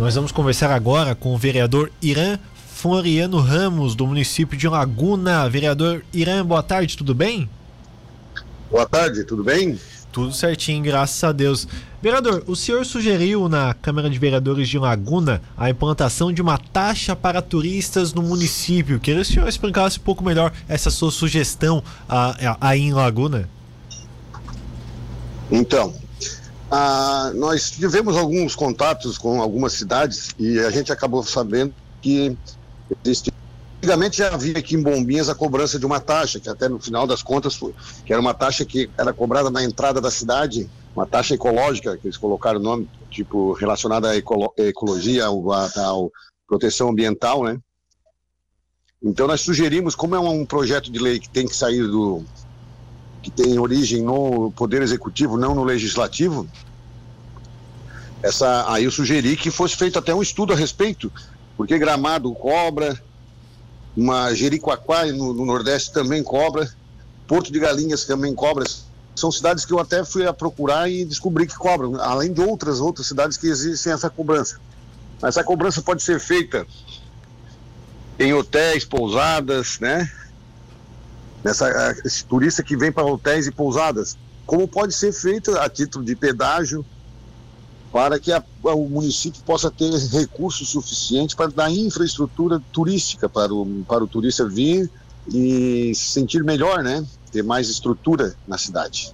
Nós vamos conversar agora com o vereador Irã Floriano Ramos, do município de Laguna. Vereador Irã, boa tarde, tudo bem? Boa tarde, tudo bem? Tudo certinho, graças a Deus. Vereador, o senhor sugeriu na Câmara de Vereadores de Laguna a implantação de uma taxa para turistas no município. Queria que o senhor explicasse um pouco melhor essa sua sugestão aí em Laguna. Então, ah, nós tivemos alguns contatos com algumas cidades e a gente acabou sabendo que existe. Antigamente já havia aqui em Bombinhas a cobrança de uma taxa, que até no final das contas foi, que era uma taxa que era cobrada na entrada da cidade, uma taxa ecológica, que eles colocaram o nome, tipo, relacionada à ecolo, ecologia, ao, ao proteção ambiental, né? Então nós sugerimos, como é um projeto de lei que tem que sair do, que tem origem no Poder Executivo, não no Legislativo, essa, aí eu sugeri que fosse feito até um estudo a respeito, porque Gramado cobra, uma Jericoacoá no, no Nordeste também cobra, Porto de Galinhas também cobra. São cidades que eu até fui a procurar e descobri que cobram, além de outras outras cidades que existem essa cobrança. Essa cobrança pode ser feita em hotéis, pousadas, né? Nessa, esse turista que vem para hotéis e pousadas, como pode ser feito a título de pedágio para que a, o município possa ter recursos suficientes para dar infraestrutura turística para o, para o turista vir e se sentir melhor, né? Ter mais estrutura na cidade.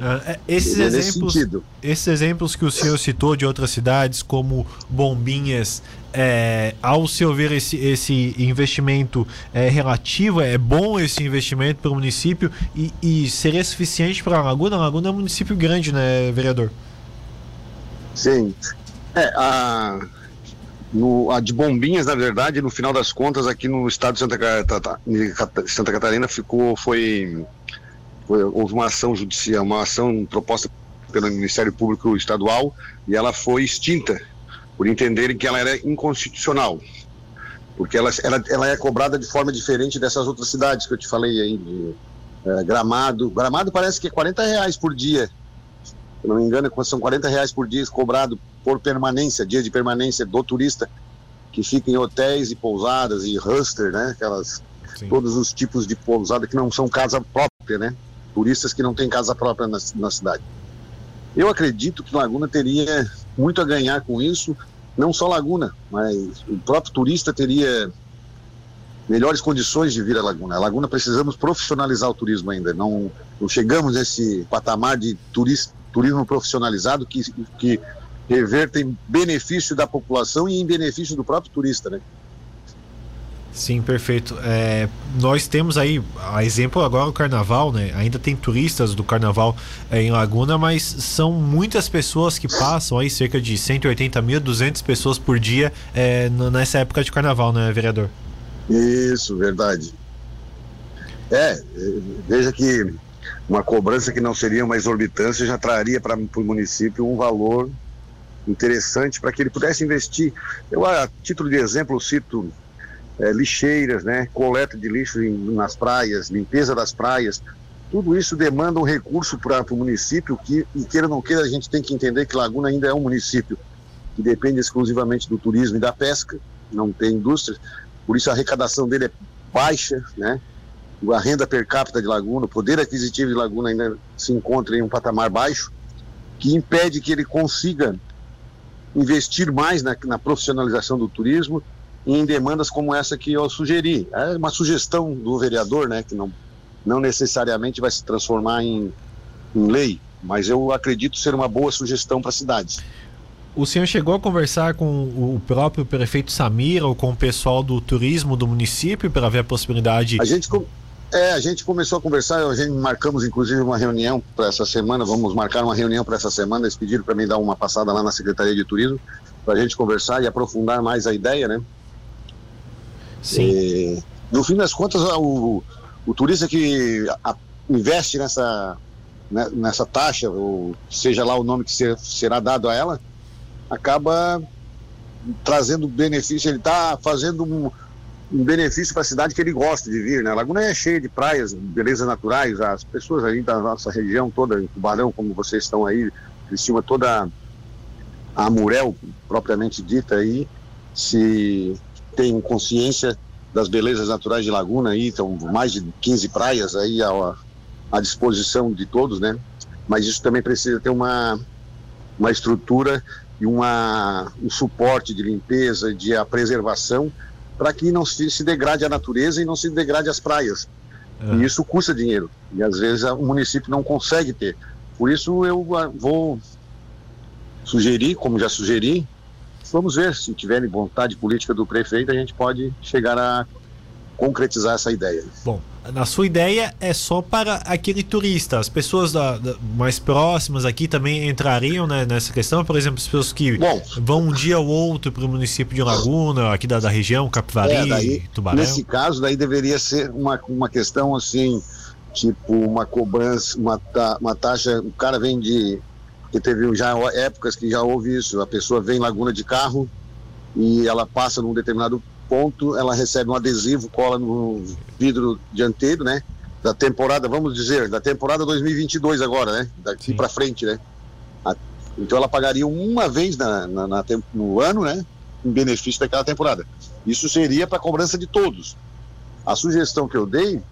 Uh, esses, exemplos, esses exemplos que o senhor citou de outras cidades, como Bombinhas, é, ao seu ver esse, esse investimento é relativo, é bom esse investimento para o município e, e seria suficiente para a Laguna? A Laguna é um município grande, né, vereador? Sim. É, a, no, a de Bombinhas, na verdade, no final das contas, aqui no estado de Santa, Santa Catarina ficou, foi, houve uma ação judicial, uma ação proposta pelo Ministério Público Estadual e ela foi extinta por entenderem que ela era inconstitucional, porque ela, ela, ela é cobrada de forma diferente dessas outras cidades que eu te falei aí, de é, Gramado. Gramado parece que é 40 reais por dia, se não me engano, são 40 reais por dia cobrado por permanência, dia de permanência do turista, que fica em hotéis e pousadas e hostel, né? Aquelas, Sim. todos os tipos de pousada que não são casa própria, né? Turistas que não têm casa própria na, na cidade. Eu acredito que Laguna teria muito a ganhar com isso, não só Laguna, mas o próprio turista teria melhores condições de vir a Laguna. A Laguna precisamos profissionalizar o turismo ainda, não, não chegamos nesse patamar de turismo, turismo profissionalizado que, que reverte em benefício da população e em benefício do próprio turista, né? Sim, perfeito. É, nós temos aí, a exemplo agora o carnaval, né? Ainda tem turistas do carnaval é, em Laguna, mas são muitas pessoas que passam aí, cerca de 180 mil, 200 pessoas por dia é, nessa época de carnaval, né, vereador? Isso, verdade. É, veja que uma cobrança que não seria uma exorbitância já traria para o município um valor interessante para que ele pudesse investir. Eu, a título de exemplo, cito é, lixeiras, né, coleta de lixo em, nas praias, limpeza das praias, tudo isso demanda um recurso para o município que, e queira ou não queira, a gente tem que entender que Laguna ainda é um município que depende exclusivamente do turismo e da pesca, não tem indústria, por isso a arrecadação dele é baixa, né? A renda per capita de Laguna, o poder aquisitivo de Laguna ainda se encontra em um patamar baixo, que impede que ele consiga investir mais na, na profissionalização do turismo em demandas como essa que eu sugeri. É uma sugestão do vereador, né, que não, não necessariamente vai se transformar em, em lei, mas eu acredito ser uma boa sugestão para a cidade. O senhor chegou a conversar com o próprio prefeito Samir ou com o pessoal do turismo do município para ver a possibilidade? A gente, é, a gente começou a conversar, a gente marcamos inclusive uma reunião para essa semana, vamos marcar uma reunião para essa semana, eles pediram para mim dar uma passada lá na Secretaria de Turismo, para a gente conversar e aprofundar mais a ideia, né? Sim. E, no fim das contas, o, o turista que a, investe nessa, né, nessa taxa, ou seja lá o nome que ser, será dado a ela, acaba trazendo benefício, ele está fazendo um, um benefício para a cidade que ele gosta de vir. Né? A Laguna é cheia de praias, belezas naturais, as pessoas aí da nossa região toda, em Tubarão, como vocês estão aí, Cristina, toda a Murel, propriamente dita aí, se tem consciência das belezas naturais de Laguna aí, então mais de 15 praias aí à, à disposição de todos, né? Mas isso também precisa ter uma, uma estrutura e uma, um suporte de limpeza, de a preservação, para que não se, se, degrade a natureza e não se degrade as praias. É. E isso custa dinheiro. E às vezes o município não consegue ter. Por isso eu ah, vou sugerir, como já sugeri, vamos ver se tiverem vontade política do prefeito, a gente pode chegar a concretizar essa ideia. Bom, na sua ideia é só para aquele turista. As pessoas da, da, mais próximas aqui também entrariam né, nessa questão. Por exemplo, as pessoas que Bom, vão um dia ou outro para o município de Laguna, aqui da, da região, Capivari, é, daí, Tubarão. Nesse caso, daí deveria ser uma, uma questão assim, tipo uma cobrança, uma, uma taxa. O cara vem de. Que teve já épocas que já houve isso. A pessoa vem em Laguna de carro e ela passa num determinado ponto, ela recebe um adesivo, cola no vidro dianteiro, né? Da temporada, vamos dizer, da temporada 2022 agora, né? Daqui para frente, né? Então ela pagaria uma vez na, na, na, no ano, né? Em benefício daquela temporada. Isso seria para cobrança de todos. A sugestão que eu dei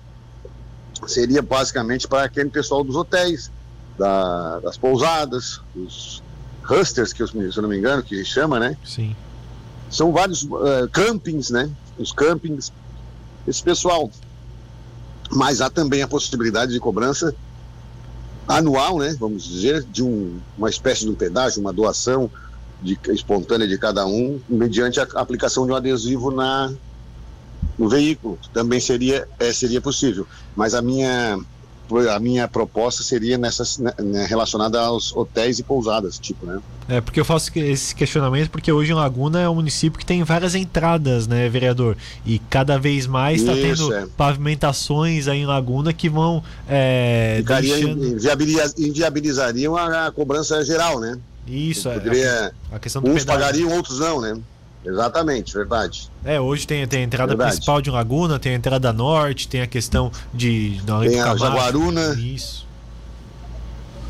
seria basicamente para aquele pessoal dos hotéis, da, das pousadas, os husters, que eu, se eu não me engano, que chama, né? Sim são vários uh, campings, né? Os campings, esse pessoal. Mas há também a possibilidade de cobrança anual, né? Vamos dizer, de um, uma espécie de um pedágio, uma doação de, espontânea de cada um, mediante a aplicação de um adesivo na, no veículo. Também seria, é, seria possível. Mas a minha a minha proposta seria nessas, né, né, relacionada aos hotéis e pousadas, tipo, né? É, porque eu faço esse questionamento porque hoje em Laguna é um município que tem várias entradas, né, vereador? E cada vez mais está tendo é. pavimentações aí em Laguna que vão. É, Ficaria, deixando... inviabiliz, inviabilizariam a, a, cobrança geral, né? Isso, é. Poderia, a, a questão do uns pedágio. pagariam, outros não, né? Exatamente, verdade. É, hoje tem, tem a entrada verdade. principal de Laguna, tem a entrada norte, tem a questão de. Tem a Jaguaruna. Isso.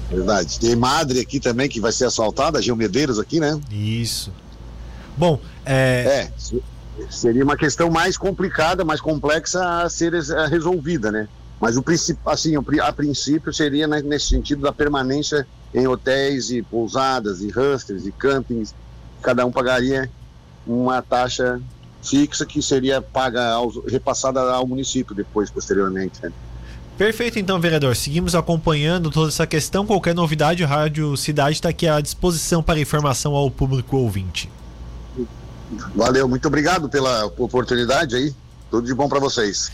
Verdade. Tem Madre aqui também, que vai ser asfaltada, Gil Medeiros aqui, né? Isso. Bom, é... é. Seria uma questão mais complicada, mais complexa a ser resolvida, né? Mas o principal, assim, a princípio seria nesse sentido da permanência em hotéis e pousadas e hostels e campings. Cada um pagaria uma taxa fixa que seria paga aos, repassada ao município depois, posteriormente. Né? Perfeito, então, vereador. Seguimos acompanhando toda essa questão. Qualquer novidade, o Rádio Cidade está aqui à disposição para informação ao público ouvinte. Valeu, muito obrigado pela oportunidade aí. Tudo de bom para vocês.